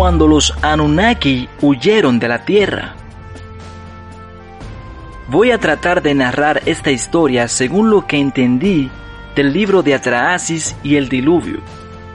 cuando los Anunnaki huyeron de la Tierra. Voy a tratar de narrar esta historia según lo que entendí del libro de Atraasis y el diluvio.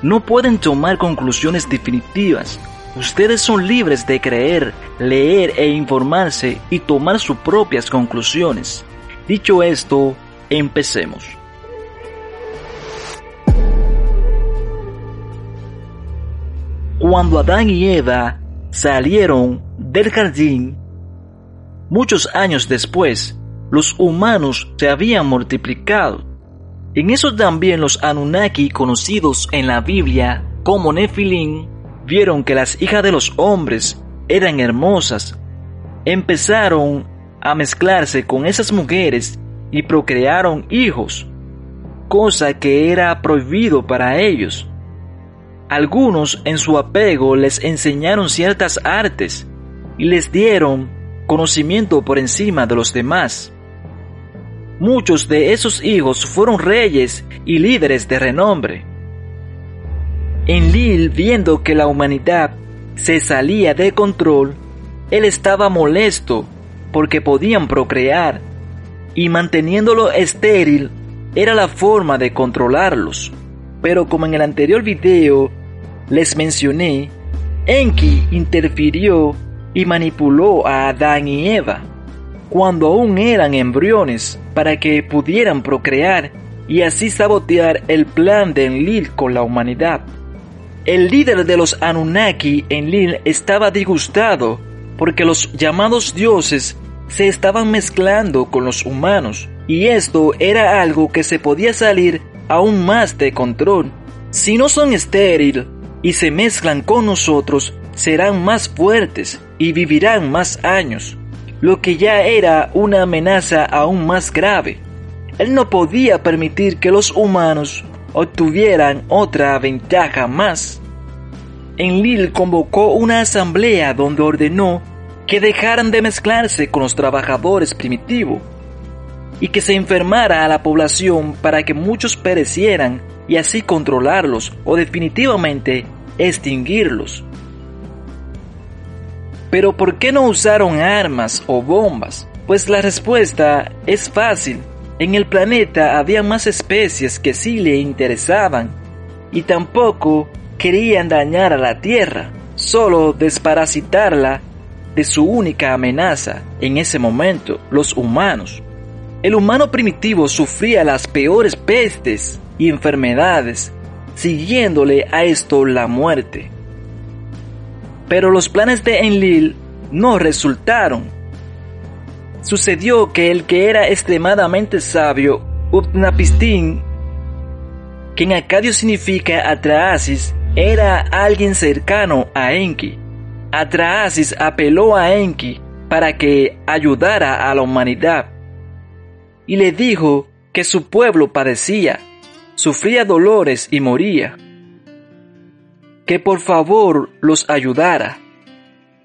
No pueden tomar conclusiones definitivas. Ustedes son libres de creer, leer e informarse y tomar sus propias conclusiones. Dicho esto, empecemos. Cuando Adán y Eva salieron del jardín, muchos años después, los humanos se habían multiplicado. En eso también los Anunnaki conocidos en la Biblia como Nefilim vieron que las hijas de los hombres eran hermosas. Empezaron a mezclarse con esas mujeres y procrearon hijos, cosa que era prohibido para ellos. Algunos en su apego les enseñaron ciertas artes y les dieron conocimiento por encima de los demás. Muchos de esos hijos fueron reyes y líderes de renombre. Enlil, viendo que la humanidad se salía de control, él estaba molesto porque podían procrear y manteniéndolo estéril era la forma de controlarlos. Pero como en el anterior video les mencioné, Enki interfirió y manipuló a Adán y Eva cuando aún eran embriones para que pudieran procrear y así sabotear el plan de Enlil con la humanidad. El líder de los Anunnaki, Enlil, estaba disgustado porque los llamados dioses se estaban mezclando con los humanos y esto era algo que se podía salir aún más de control. Si no son estéril y se mezclan con nosotros, serán más fuertes y vivirán más años, lo que ya era una amenaza aún más grave. Él no podía permitir que los humanos obtuvieran otra ventaja más. Enlil convocó una asamblea donde ordenó que dejaran de mezclarse con los trabajadores primitivos y que se enfermara a la población para que muchos perecieran y así controlarlos o definitivamente extinguirlos. Pero ¿por qué no usaron armas o bombas? Pues la respuesta es fácil. En el planeta había más especies que sí le interesaban y tampoco querían dañar a la Tierra, solo desparasitarla de su única amenaza en ese momento, los humanos. El humano primitivo sufría las peores pestes y enfermedades, siguiéndole a esto la muerte. Pero los planes de Enlil no resultaron. Sucedió que el que era extremadamente sabio, Utnapishtim, que en acadio significa Atraasis, era alguien cercano a Enki Atraasis apeló a Enki para que ayudara a la humanidad y le dijo que su pueblo padecía, sufría dolores y moría. Que por favor los ayudara.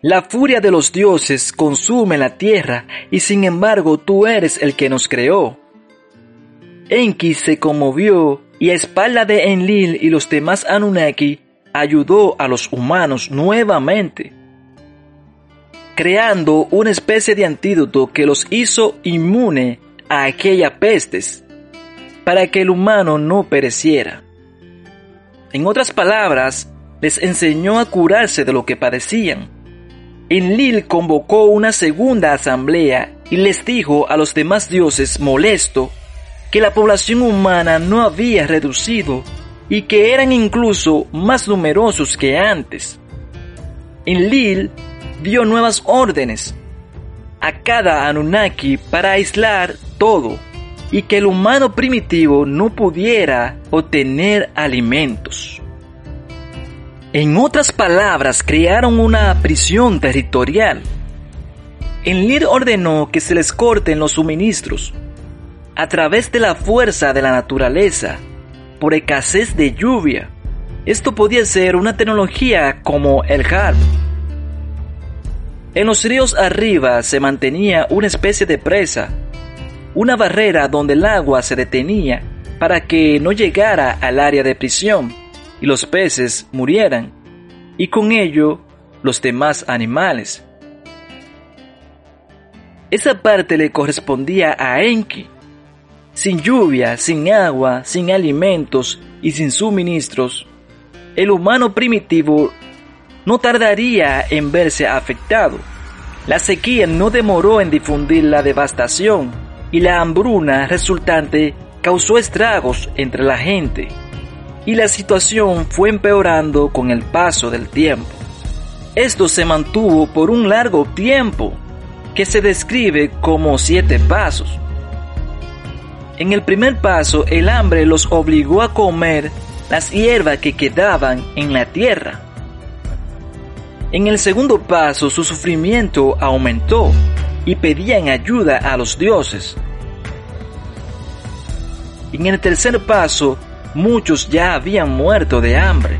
La furia de los dioses consume la tierra y sin embargo tú eres el que nos creó. Enki se conmovió y a espalda de Enlil y los demás Anunnaki ayudó a los humanos nuevamente, creando una especie de antídoto que los hizo inmune a aquella pestes, para que el humano no pereciera. En otras palabras, les enseñó a curarse de lo que padecían. Enlil convocó una segunda asamblea y les dijo a los demás dioses molesto que la población humana no había reducido y que eran incluso más numerosos que antes. Enlil dio nuevas órdenes a cada Anunnaki para aislar todo y que el humano primitivo no pudiera obtener alimentos. En otras palabras, crearon una prisión territorial. Enlil ordenó que se les corten los suministros a través de la fuerza de la naturaleza por escasez de lluvia. Esto podía ser una tecnología como el HARP. En los ríos arriba se mantenía una especie de presa, una barrera donde el agua se detenía para que no llegara al área de prisión y los peces murieran. y con ello los demás animales. Esa parte le correspondía a Enki. Sin lluvia, sin agua, sin alimentos y sin suministros, el humano primitivo no tardaría en verse afectado. La sequía no demoró en difundir la devastación y la hambruna resultante causó estragos entre la gente. Y la situación fue empeorando con el paso del tiempo. Esto se mantuvo por un largo tiempo, que se describe como siete pasos. En el primer paso, el hambre los obligó a comer las hierbas que quedaban en la tierra. En el segundo paso, su sufrimiento aumentó y pedían ayuda a los dioses. En el tercer paso, muchos ya habían muerto de hambre.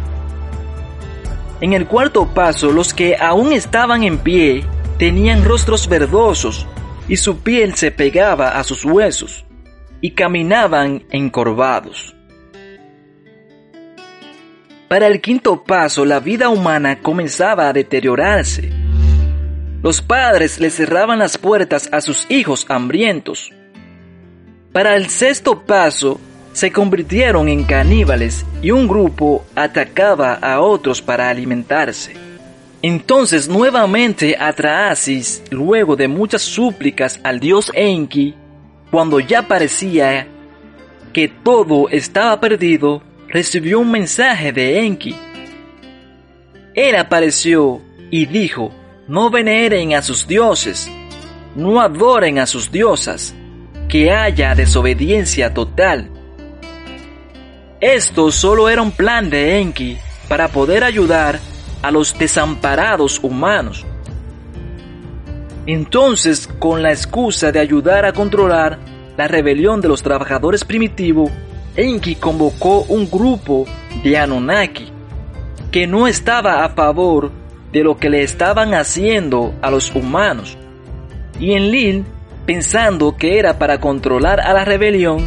En el cuarto paso, los que aún estaban en pie tenían rostros verdosos y su piel se pegaba a sus huesos y caminaban encorvados. Para el quinto paso, la vida humana comenzaba a deteriorarse. Los padres le cerraban las puertas a sus hijos hambrientos. Para el sexto paso, se convirtieron en caníbales y un grupo atacaba a otros para alimentarse. Entonces nuevamente Atraasis, luego de muchas súplicas al dios Enki, cuando ya parecía que todo estaba perdido, recibió un mensaje de Enki. Él apareció y dijo, no veneren a sus dioses, no adoren a sus diosas, que haya desobediencia total. Esto solo era un plan de Enki para poder ayudar a los desamparados humanos. Entonces, con la excusa de ayudar a controlar la rebelión de los trabajadores primitivos, Enki convocó un grupo de Anunnaki que no estaba a favor de lo que le estaban haciendo a los humanos. Y Enlil, pensando que era para controlar a la rebelión,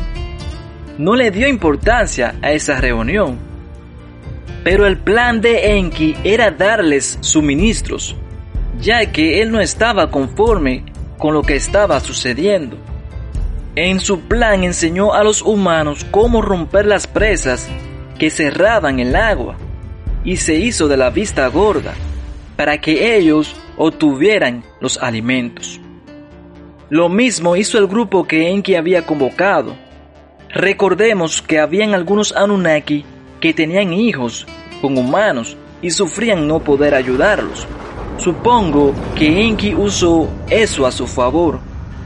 no le dio importancia a esa reunión. Pero el plan de Enki era darles suministros, ya que él no estaba conforme con lo que estaba sucediendo. En su plan enseñó a los humanos cómo romper las presas que cerraban el agua y se hizo de la vista gorda para que ellos obtuvieran los alimentos. Lo mismo hizo el grupo que Enki había convocado. Recordemos que habían algunos Anunnaki que tenían hijos con humanos y sufrían no poder ayudarlos. Supongo que Enki usó eso a su favor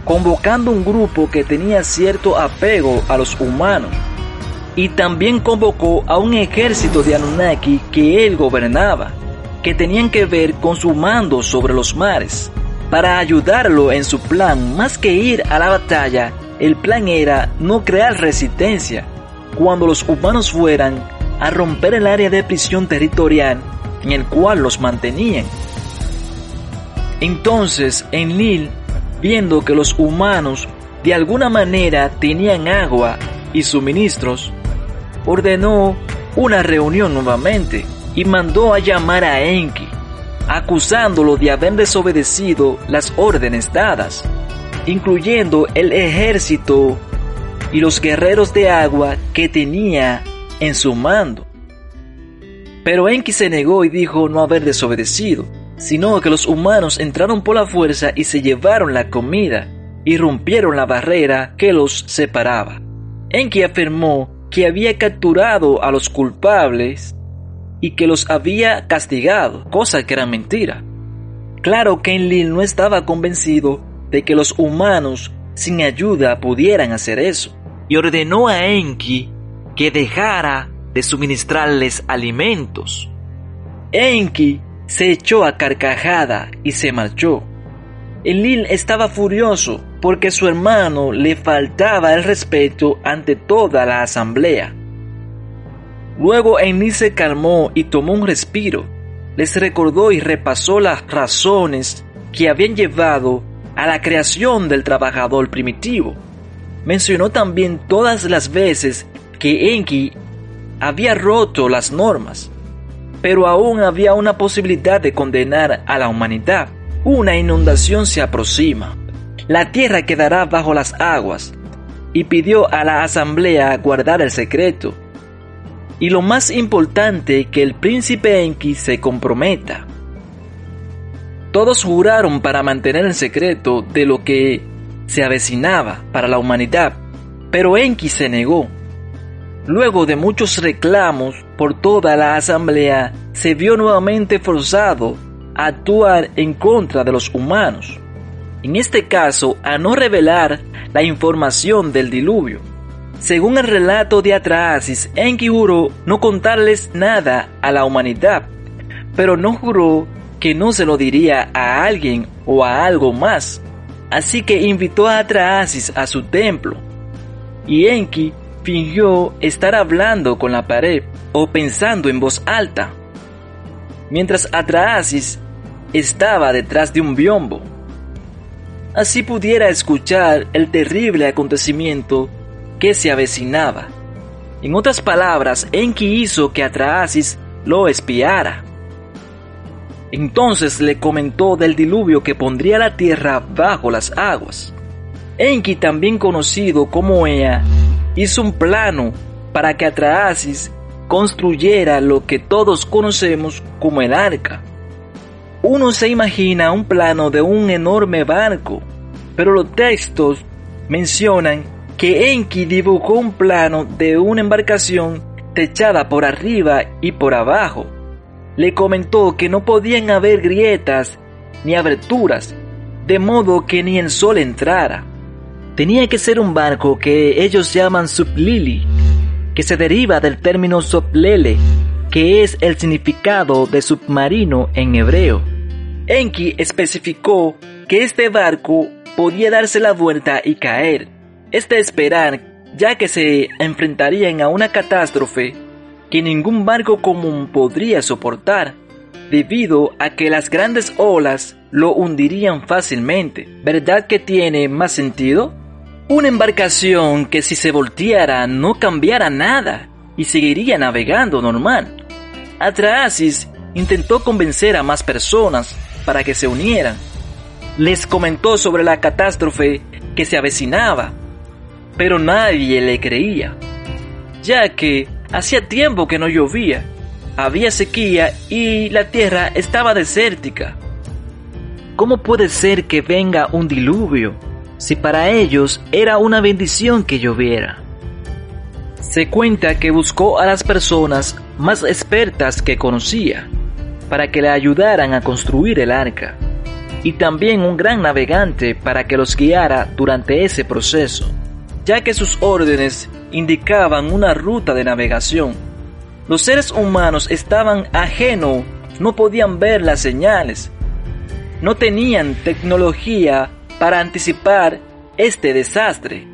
convocando un grupo que tenía cierto apego a los humanos, y también convocó a un ejército de Anunnaki que él gobernaba, que tenían que ver con su mando sobre los mares. Para ayudarlo en su plan, más que ir a la batalla, el plan era no crear resistencia cuando los humanos fueran a romper el área de prisión territorial en el cual los mantenían. Entonces, Enlil viendo que los humanos de alguna manera tenían agua y suministros, ordenó una reunión nuevamente y mandó a llamar a Enki, acusándolo de haber desobedecido las órdenes dadas, incluyendo el ejército y los guerreros de agua que tenía en su mando. Pero Enki se negó y dijo no haber desobedecido sino que los humanos entraron por la fuerza y se llevaron la comida y rompieron la barrera que los separaba. Enki afirmó que había capturado a los culpables y que los había castigado, cosa que era mentira. Claro que Enlil no estaba convencido de que los humanos sin ayuda pudieran hacer eso, y ordenó a Enki que dejara de suministrarles alimentos. Enki se echó a carcajada y se marchó. Enlil estaba furioso porque su hermano le faltaba el respeto ante toda la asamblea. Luego Enlil se calmó y tomó un respiro. Les recordó y repasó las razones que habían llevado a la creación del trabajador primitivo. Mencionó también todas las veces que Enki había roto las normas pero aún había una posibilidad de condenar a la humanidad. Una inundación se aproxima. La tierra quedará bajo las aguas. Y pidió a la asamblea guardar el secreto. Y lo más importante, que el príncipe Enki se comprometa. Todos juraron para mantener el secreto de lo que se avecinaba para la humanidad, pero Enki se negó. Luego de muchos reclamos por toda la asamblea, se vio nuevamente forzado a actuar en contra de los humanos. En este caso, a no revelar la información del diluvio. Según el relato de Atrahasis, Enki juró no contarles nada a la humanidad, pero no juró que no se lo diría a alguien o a algo más. Así que invitó a Atrahasis a su templo. Y Enki fingió estar hablando con la pared o pensando en voz alta, mientras Atrahasis estaba detrás de un biombo. Así pudiera escuchar el terrible acontecimiento que se avecinaba. En otras palabras, Enki hizo que Atrahasis lo espiara. Entonces le comentó del diluvio que pondría la tierra bajo las aguas. Enki, también conocido como Ea, hizo un plano para que Atrahasis construyera lo que todos conocemos como el arca. Uno se imagina un plano de un enorme barco, pero los textos mencionan que Enki dibujó un plano de una embarcación techada por arriba y por abajo le comentó que no podían haber grietas ni aberturas, de modo que ni el sol entrara. Tenía que ser un barco que ellos llaman sublili, que se deriva del término soplele, que es el significado de submarino en hebreo. Enki especificó que este barco podía darse la vuelta y caer. Este esperar, ya que se enfrentarían a una catástrofe que ningún barco común podría soportar, debido a que las grandes olas lo hundirían fácilmente. ¿Verdad que tiene más sentido? Una embarcación que si se volteara no cambiara nada y seguiría navegando normal. Atrahasis intentó convencer a más personas para que se unieran. Les comentó sobre la catástrofe que se avecinaba, pero nadie le creía, ya que Hacía tiempo que no llovía, había sequía y la tierra estaba desértica. ¿Cómo puede ser que venga un diluvio si para ellos era una bendición que lloviera? Se cuenta que buscó a las personas más expertas que conocía para que le ayudaran a construir el arca y también un gran navegante para que los guiara durante ese proceso, ya que sus órdenes indicaban una ruta de navegación. Los seres humanos estaban ajenos, no podían ver las señales, no tenían tecnología para anticipar este desastre.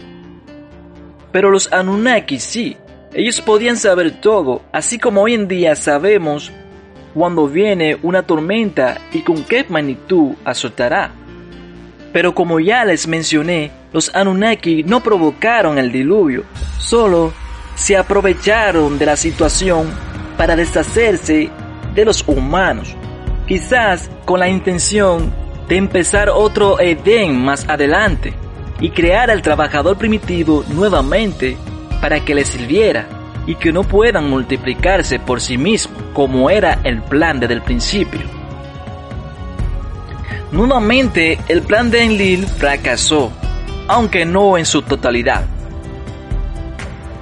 Pero los Anunnaki sí, ellos podían saber todo, así como hoy en día sabemos cuando viene una tormenta y con qué magnitud azotará. Pero como ya les mencioné, los Anunnaki no provocaron el diluvio, solo se aprovecharon de la situación para deshacerse de los humanos, quizás con la intención de empezar otro Edén más adelante y crear al trabajador primitivo nuevamente para que le sirviera y que no puedan multiplicarse por sí mismo como era el plan desde el principio. Nuevamente el plan de Enlil fracasó aunque no en su totalidad.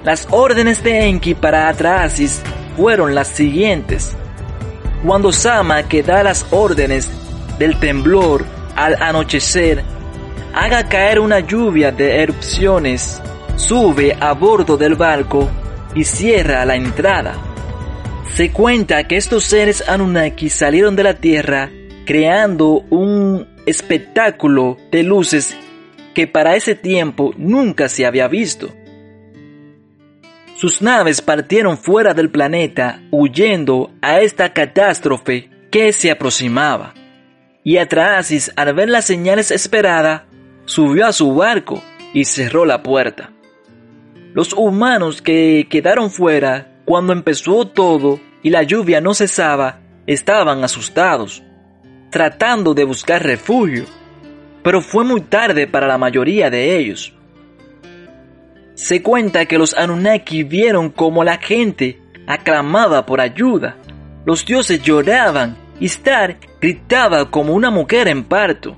Las órdenes de Enki para Atrahasis fueron las siguientes. Cuando Sama que da las órdenes del temblor al anochecer, haga caer una lluvia de erupciones, sube a bordo del barco y cierra la entrada. Se cuenta que estos seres Anunnaki salieron de la tierra creando un espectáculo de luces que para ese tiempo nunca se había visto. Sus naves partieron fuera del planeta huyendo a esta catástrofe que se aproximaba. Y Atrahasis, al ver las señales esperadas, subió a su barco y cerró la puerta. Los humanos que quedaron fuera cuando empezó todo y la lluvia no cesaba, estaban asustados, tratando de buscar refugio, pero fue muy tarde para la mayoría de ellos. Se cuenta que los Anunnaki vieron como la gente aclamaba por ayuda, los dioses lloraban y Star gritaba como una mujer en parto.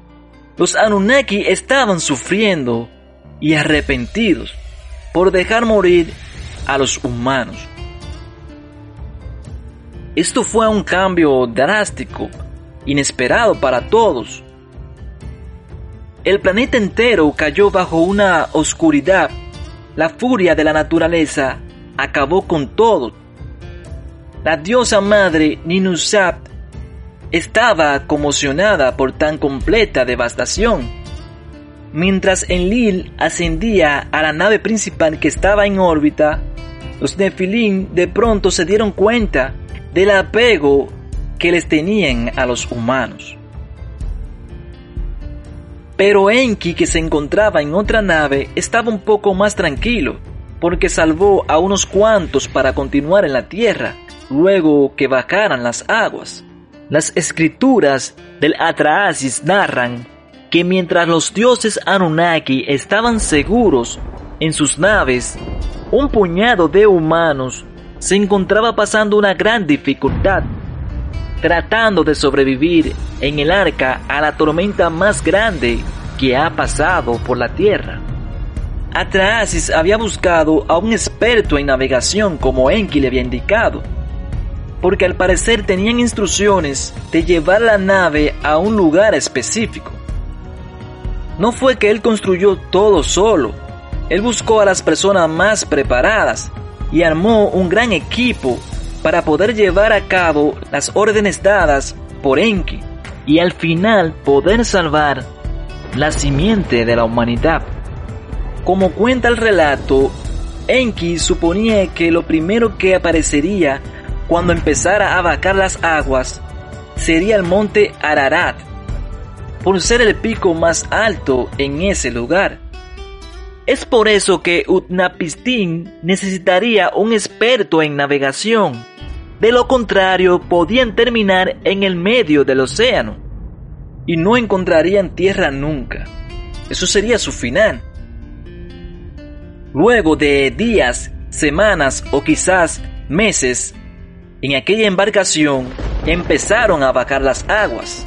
Los Anunnaki estaban sufriendo y arrepentidos por dejar morir a los humanos. Esto fue un cambio drástico, inesperado para todos. El planeta entero cayó bajo una oscuridad. La furia de la naturaleza acabó con todo. La diosa madre Ninusap estaba conmocionada por tan completa devastación. Mientras Enlil ascendía a la nave principal que estaba en órbita, los Nefilim de pronto se dieron cuenta del apego que les tenían a los humanos. Pero Enki, que se encontraba en otra nave, estaba un poco más tranquilo, porque salvó a unos cuantos para continuar en la tierra, luego que bajaran las aguas. Las escrituras del Atraasis narran que mientras los dioses Anunnaki estaban seguros en sus naves, un puñado de humanos se encontraba pasando una gran dificultad, tratando de sobrevivir en el arca a la tormenta más grande que ha pasado por la Tierra. Atraasis había buscado a un experto en navegación como Enki le había indicado, porque al parecer tenían instrucciones de llevar la nave a un lugar específico. No fue que él construyó todo solo, él buscó a las personas más preparadas y armó un gran equipo para poder llevar a cabo las órdenes dadas por Enki y al final poder salvar la simiente de la humanidad. Como cuenta el relato, Enki suponía que lo primero que aparecería cuando empezara a vacar las aguas sería el monte Ararat, por ser el pico más alto en ese lugar. Es por eso que Utnapishtim necesitaría un experto en navegación. De lo contrario, podían terminar en el medio del océano y no encontrarían tierra nunca. Eso sería su final. Luego de días, semanas o quizás meses, en aquella embarcación empezaron a bajar las aguas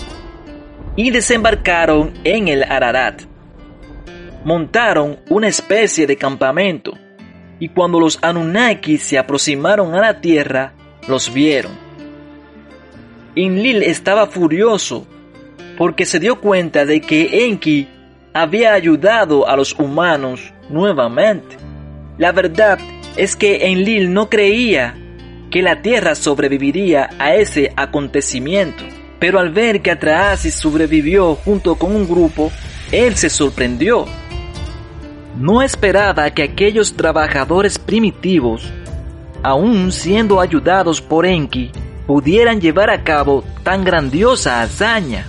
y desembarcaron en el Ararat montaron una especie de campamento, y cuando los Anunnaki se aproximaron a la tierra, los vieron. Inlil estaba furioso porque se dio cuenta de que Enki había ayudado a los humanos nuevamente. La verdad es que Enlil no creía que la Tierra sobreviviría a ese acontecimiento, pero al ver que Atraasis sobrevivió junto con un grupo, él se sorprendió no esperaba que aquellos trabajadores primitivos, aun siendo ayudados por Enki, pudieran llevar a cabo tan grandiosa hazaña.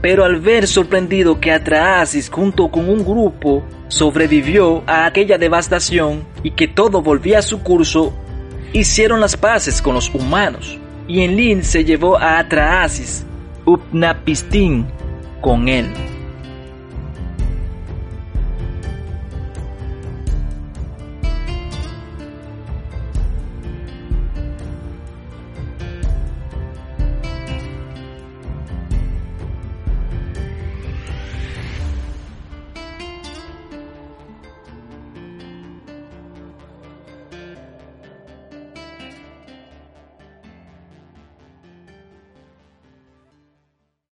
Pero al ver sorprendido que Atraasis junto con un grupo sobrevivió a aquella devastación y que todo volvía a su curso, hicieron las paces con los humanos. Y Enlil se llevó a Atraasis, Upnapistin, con él.